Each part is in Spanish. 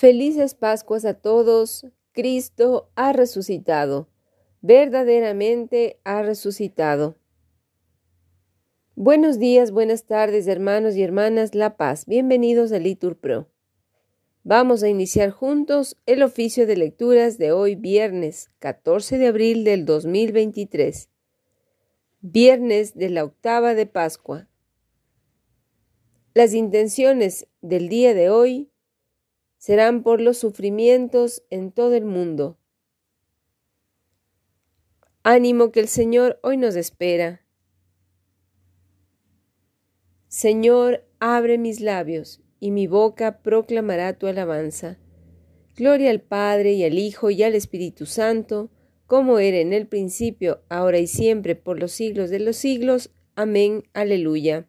Felices Pascuas a todos. Cristo ha resucitado. Verdaderamente ha resucitado. Buenos días, buenas tardes, hermanos y hermanas La Paz. Bienvenidos a Litur Pro. Vamos a iniciar juntos el oficio de lecturas de hoy, viernes 14 de abril del 2023. Viernes de la octava de Pascua. Las intenciones del día de hoy serán por los sufrimientos en todo el mundo. Ánimo que el Señor hoy nos espera. Señor, abre mis labios, y mi boca proclamará tu alabanza. Gloria al Padre y al Hijo y al Espíritu Santo, como era en el principio, ahora y siempre, por los siglos de los siglos. Amén. Aleluya.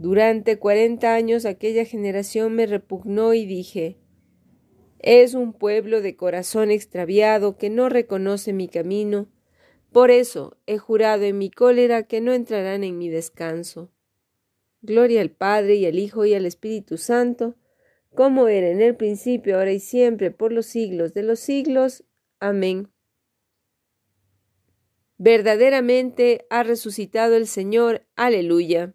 Durante cuarenta años aquella generación me repugnó y dije, es un pueblo de corazón extraviado que no reconoce mi camino, por eso he jurado en mi cólera que no entrarán en mi descanso. Gloria al Padre y al Hijo y al Espíritu Santo, como era en el principio, ahora y siempre, por los siglos de los siglos. Amén. Verdaderamente ha resucitado el Señor. Aleluya.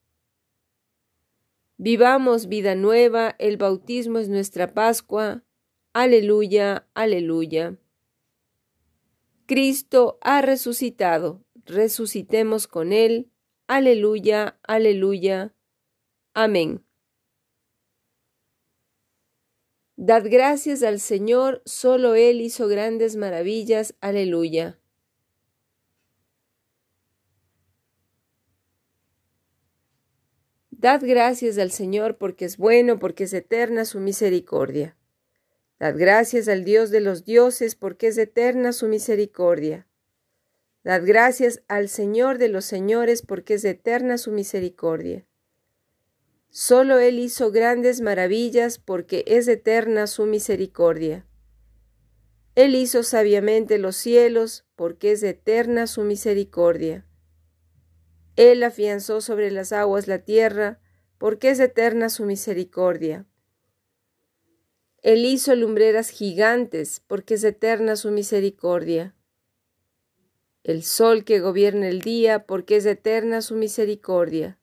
Vivamos vida nueva, el bautismo es nuestra Pascua. Aleluya, aleluya. Cristo ha resucitado, resucitemos con Él. Aleluya, aleluya. Amén. Dad gracias al Señor, solo Él hizo grandes maravillas. Aleluya. Dad gracias al Señor porque es bueno, porque es eterna su misericordia. Dad gracias al Dios de los dioses porque es eterna su misericordia. Dad gracias al Señor de los señores porque es eterna su misericordia. Solo Él hizo grandes maravillas porque es eterna su misericordia. Él hizo sabiamente los cielos porque es eterna su misericordia. Él afianzó sobre las aguas la tierra, porque es eterna su misericordia. Él hizo lumbreras gigantes, porque es eterna su misericordia. El sol que gobierna el día, porque es eterna su misericordia.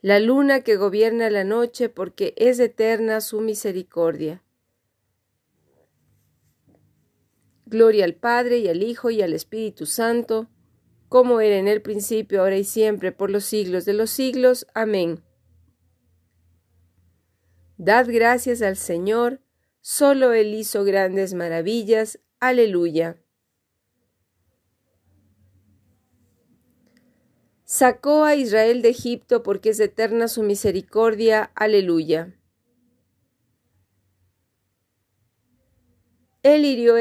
La luna que gobierna la noche, porque es eterna su misericordia. Gloria al Padre y al Hijo y al Espíritu Santo, como era en el principio, ahora y siempre, por los siglos de los siglos. Amén. Dad gracias al Señor, solo Él hizo grandes maravillas. Aleluya. Sacó a Israel de Egipto porque es eterna su misericordia. Aleluya. Él hirió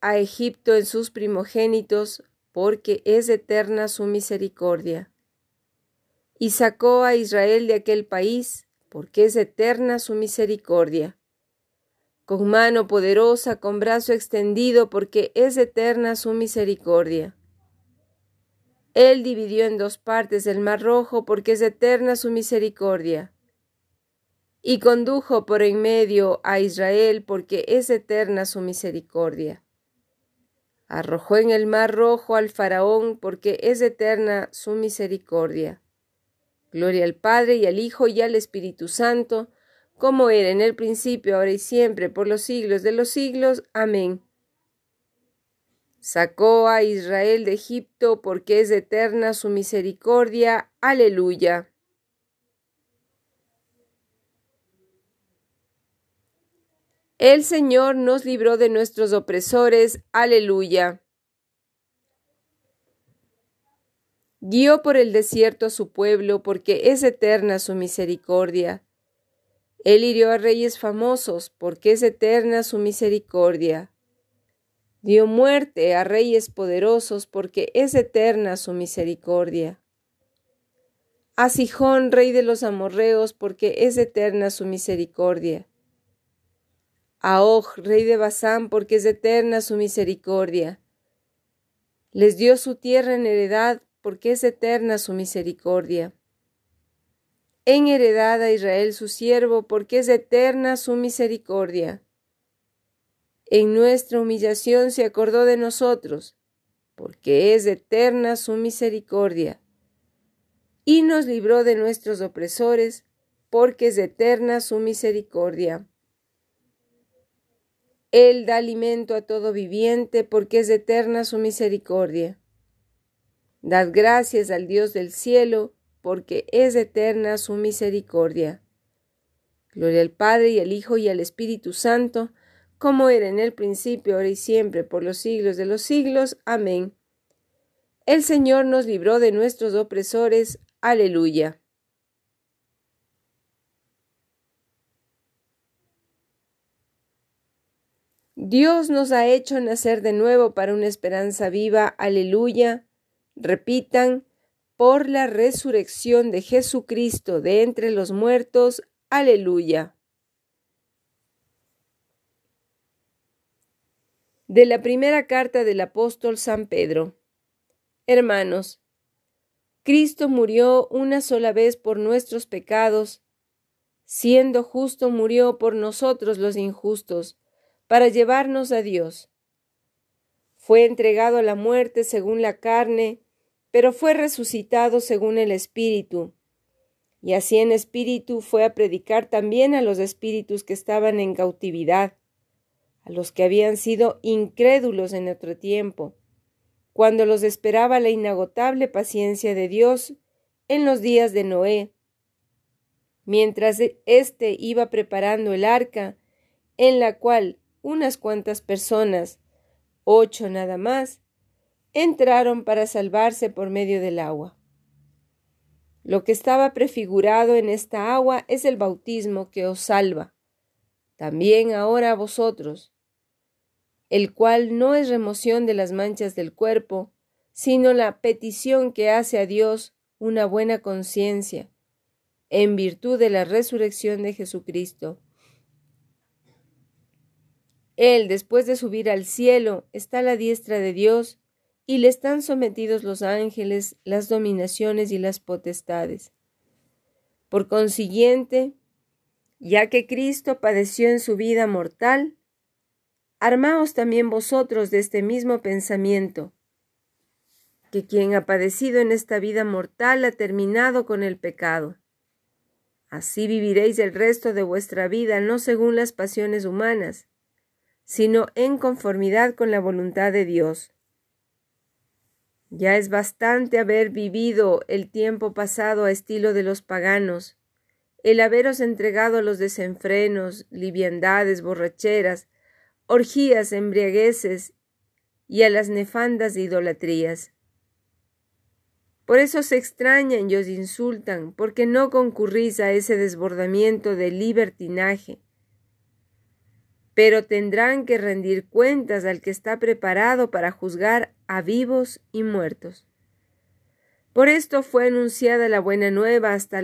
a Egipto en sus primogénitos, porque es eterna su misericordia. Y sacó a Israel de aquel país, porque es eterna su misericordia. Con mano poderosa, con brazo extendido, porque es eterna su misericordia. Él dividió en dos partes el mar rojo, porque es eterna su misericordia. Y condujo por en medio a Israel, porque es eterna su misericordia. Arrojó en el mar rojo al faraón, porque es eterna su misericordia. Gloria al Padre y al Hijo y al Espíritu Santo, como era en el principio, ahora y siempre, por los siglos de los siglos. Amén. Sacó a Israel de Egipto porque es eterna su misericordia. Aleluya. El Señor nos libró de nuestros opresores. Aleluya. Guió por el desierto a su pueblo porque es eterna su misericordia. Él hirió a reyes famosos porque es eterna su misericordia. Dio muerte a reyes poderosos porque es eterna su misericordia. A Sijón, rey de los amorreos, porque es eterna su misericordia. A rey de Basán, porque es eterna su misericordia. Les dio su tierra en heredad, porque es eterna su misericordia. En heredad a Israel su siervo, porque es eterna su misericordia en nuestra humillación se acordó de nosotros, porque es eterna su misericordia, y nos libró de nuestros opresores, porque es eterna su misericordia. Él da alimento a todo viviente, porque es eterna su misericordia. Dad gracias al Dios del cielo, porque es eterna su misericordia. Gloria al Padre y al Hijo y al Espíritu Santo, como era en el principio, ahora y siempre, por los siglos de los siglos. Amén. El Señor nos libró de nuestros opresores. Aleluya. Dios nos ha hecho nacer de nuevo para una esperanza viva. Aleluya. Repitan, por la resurrección de Jesucristo de entre los muertos. Aleluya. De la primera carta del apóstol San Pedro. Hermanos, Cristo murió una sola vez por nuestros pecados, siendo justo murió por nosotros los injustos, para llevarnos a Dios. Fue entregado a la muerte según la carne, pero fue resucitado según el Espíritu. Y así en espíritu fue a predicar también a los espíritus que estaban en cautividad a los que habían sido incrédulos en otro tiempo, cuando los esperaba la inagotable paciencia de Dios en los días de Noé, mientras éste iba preparando el arca, en la cual unas cuantas personas, ocho nada más, entraron para salvarse por medio del agua. Lo que estaba prefigurado en esta agua es el bautismo que os salva. También ahora vosotros, el cual no es remoción de las manchas del cuerpo, sino la petición que hace a Dios una buena conciencia, en virtud de la resurrección de Jesucristo. Él, después de subir al cielo, está a la diestra de Dios, y le están sometidos los ángeles, las dominaciones y las potestades. Por consiguiente, ya que Cristo padeció en su vida mortal, Armaos también vosotros de este mismo pensamiento, que quien ha padecido en esta vida mortal ha terminado con el pecado. Así viviréis el resto de vuestra vida no según las pasiones humanas, sino en conformidad con la voluntad de Dios. Ya es bastante haber vivido el tiempo pasado a estilo de los paganos, el haberos entregado a los desenfrenos, liviandades, borracheras, orgías, embriagueces y a las nefandas idolatrías. Por eso se extrañan y os insultan, porque no concurrís a ese desbordamiento de libertinaje. Pero tendrán que rendir cuentas al que está preparado para juzgar a vivos y muertos. Por esto fue anunciada la buena nueva hasta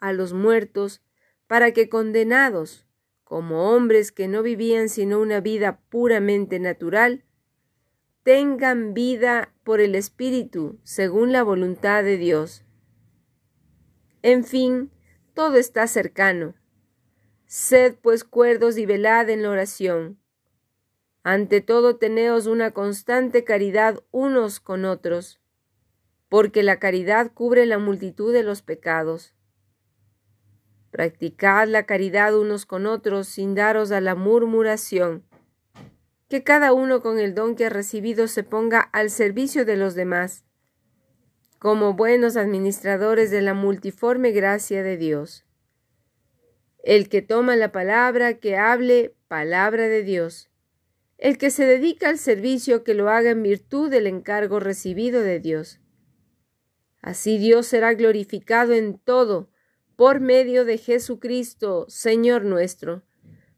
a los muertos, para que condenados, como hombres que no vivían sino una vida puramente natural, tengan vida por el Espíritu, según la voluntad de Dios. En fin, todo está cercano. Sed pues cuerdos y velad en la oración. Ante todo teneos una constante caridad unos con otros, porque la caridad cubre la multitud de los pecados. Practicad la caridad unos con otros sin daros a la murmuración. Que cada uno con el don que ha recibido se ponga al servicio de los demás, como buenos administradores de la multiforme gracia de Dios. El que toma la palabra, que hable palabra de Dios. El que se dedica al servicio, que lo haga en virtud del encargo recibido de Dios. Así Dios será glorificado en todo, por medio de Jesucristo, Señor nuestro,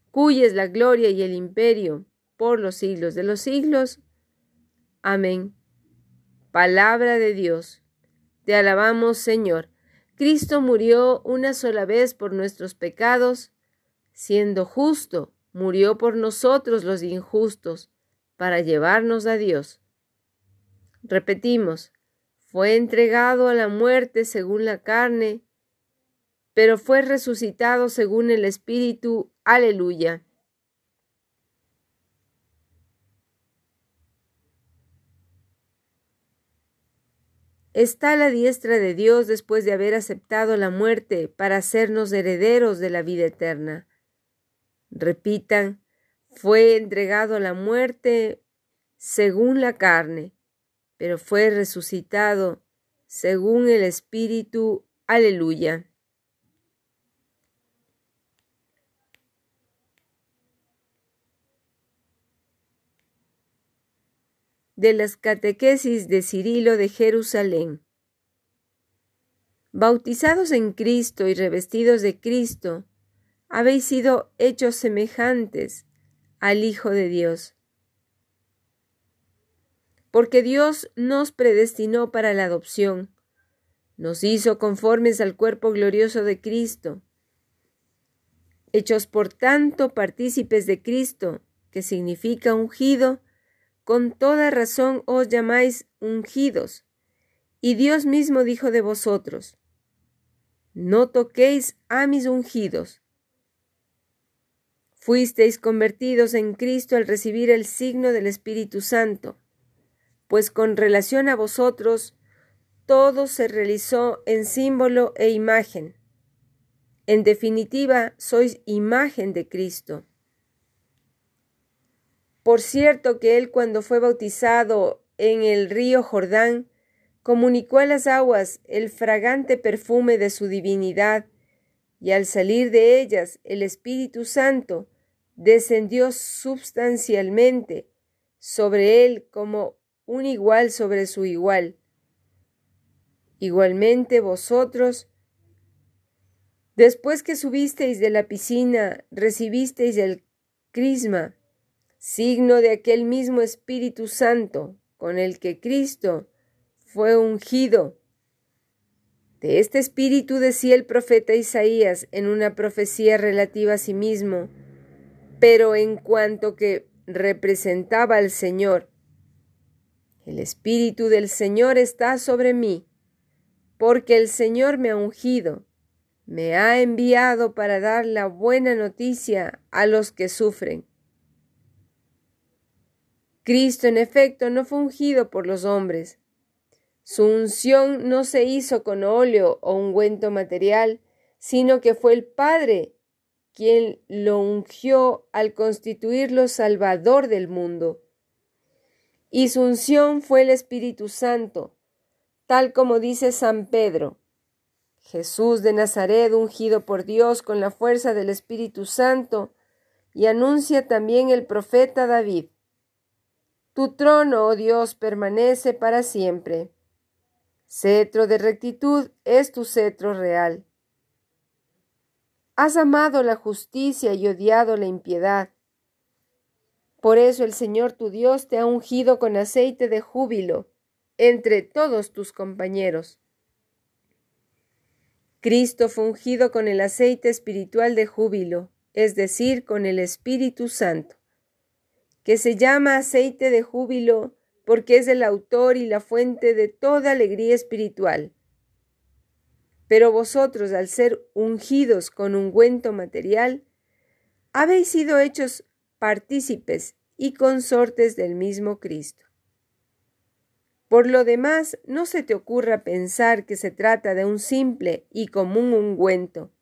cuya es la gloria y el imperio por los siglos de los siglos. Amén. Palabra de Dios. Te alabamos, Señor. Cristo murió una sola vez por nuestros pecados, siendo justo, murió por nosotros los injustos, para llevarnos a Dios. Repetimos, fue entregado a la muerte según la carne, pero fue resucitado según el Espíritu. Aleluya. Está a la diestra de Dios después de haber aceptado la muerte para hacernos herederos de la vida eterna. Repitan, fue entregado a la muerte según la carne, pero fue resucitado según el Espíritu. Aleluya. De las catequesis de Cirilo de Jerusalén. Bautizados en Cristo y revestidos de Cristo, habéis sido hechos semejantes al Hijo de Dios. Porque Dios nos predestinó para la adopción, nos hizo conformes al cuerpo glorioso de Cristo, hechos por tanto partícipes de Cristo, que significa ungido, con toda razón os llamáis ungidos. Y Dios mismo dijo de vosotros, no toquéis a mis ungidos. Fuisteis convertidos en Cristo al recibir el signo del Espíritu Santo, pues con relación a vosotros todo se realizó en símbolo e imagen. En definitiva, sois imagen de Cristo. Por cierto que él cuando fue bautizado en el río Jordán, comunicó a las aguas el fragante perfume de su divinidad, y al salir de ellas el Espíritu Santo descendió substancialmente sobre él como un igual sobre su igual. Igualmente vosotros, después que subisteis de la piscina, recibisteis el crisma, signo de aquel mismo Espíritu Santo con el que Cristo fue ungido. De este Espíritu decía el profeta Isaías en una profecía relativa a sí mismo, pero en cuanto que representaba al Señor. El Espíritu del Señor está sobre mí, porque el Señor me ha ungido, me ha enviado para dar la buena noticia a los que sufren Cristo, en efecto, no fue ungido por los hombres. Su unción no se hizo con óleo o ungüento material, sino que fue el Padre quien lo ungió al constituirlo Salvador del mundo. Y su unción fue el Espíritu Santo, tal como dice San Pedro. Jesús de Nazaret, ungido por Dios con la fuerza del Espíritu Santo, y anuncia también el profeta David. Tu trono, oh Dios, permanece para siempre. Cetro de rectitud es tu cetro real. Has amado la justicia y odiado la impiedad. Por eso el Señor tu Dios te ha ungido con aceite de júbilo entre todos tus compañeros. Cristo fungido con el aceite espiritual de júbilo, es decir, con el Espíritu Santo, que se llama aceite de júbilo porque es el autor y la fuente de toda alegría espiritual. Pero vosotros, al ser ungidos con ungüento material, habéis sido hechos partícipes y consortes del mismo Cristo. Por lo demás, no se te ocurra pensar que se trata de un simple y común ungüento,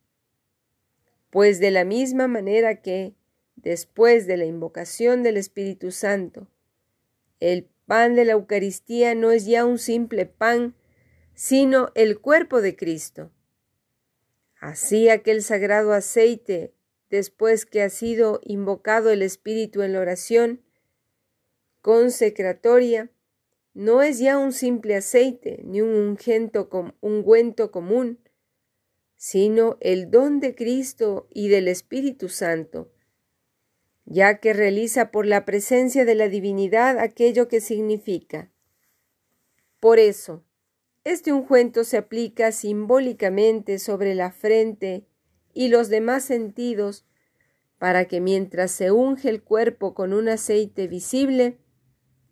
pues de la misma manera que, después de la invocación del Espíritu Santo, el pan de la Eucaristía no es ya un simple pan, sino el cuerpo de Cristo. Así aquel sagrado aceite, después que ha sido invocado el Espíritu en la oración consecratoria, no es ya un simple aceite ni un ungüento común, sino el don de Cristo y del Espíritu Santo, ya que realiza por la presencia de la divinidad aquello que significa. Por eso, este ungüento se aplica simbólicamente sobre la frente y los demás sentidos para que mientras se unge el cuerpo con un aceite visible,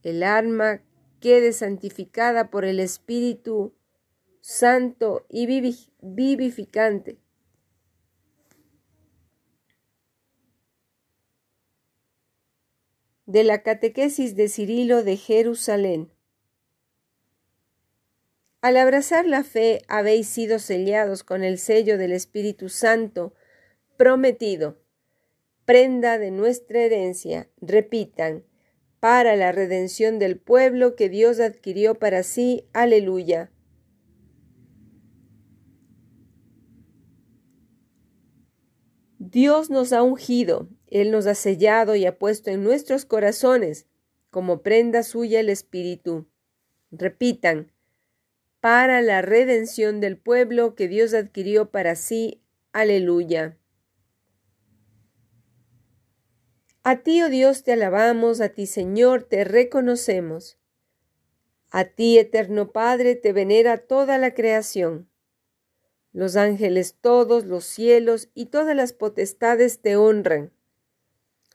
el alma quede santificada por el Espíritu Santo y vivificante. De la catequesis de Cirilo de Jerusalén. Al abrazar la fe habéis sido sellados con el sello del Espíritu Santo prometido, prenda de nuestra herencia, repitan, para la redención del pueblo que Dios adquirió para sí. Aleluya. Dios nos ha ungido, Él nos ha sellado y ha puesto en nuestros corazones como prenda suya el Espíritu. Repitan, para la redención del pueblo que Dios adquirió para sí. Aleluya. A ti, oh Dios, te alabamos, a ti, Señor, te reconocemos. A ti, eterno Padre, te venera toda la creación. Los ángeles todos, los cielos y todas las potestades te honran.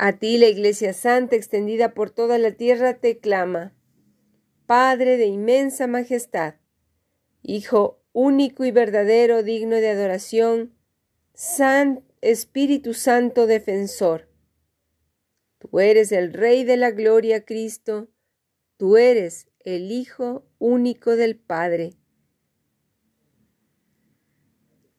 A ti la Iglesia Santa extendida por toda la tierra te clama, Padre de inmensa majestad, Hijo único y verdadero digno de adoración, San Espíritu Santo defensor. Tú eres el Rey de la Gloria, Cristo. Tú eres el Hijo único del Padre.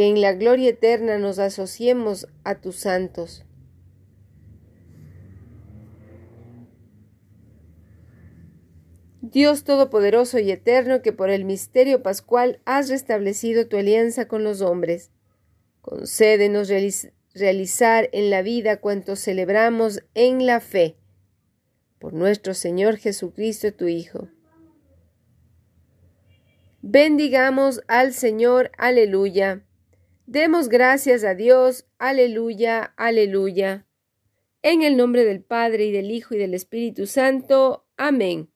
que en la gloria eterna nos asociemos a tus santos. Dios Todopoderoso y Eterno, que por el misterio pascual has restablecido tu alianza con los hombres, concédenos realizar en la vida cuanto celebramos en la fe por nuestro Señor Jesucristo, tu Hijo. Bendigamos al Señor, aleluya. Demos gracias a Dios, aleluya, aleluya. En el nombre del Padre y del Hijo y del Espíritu Santo, amén.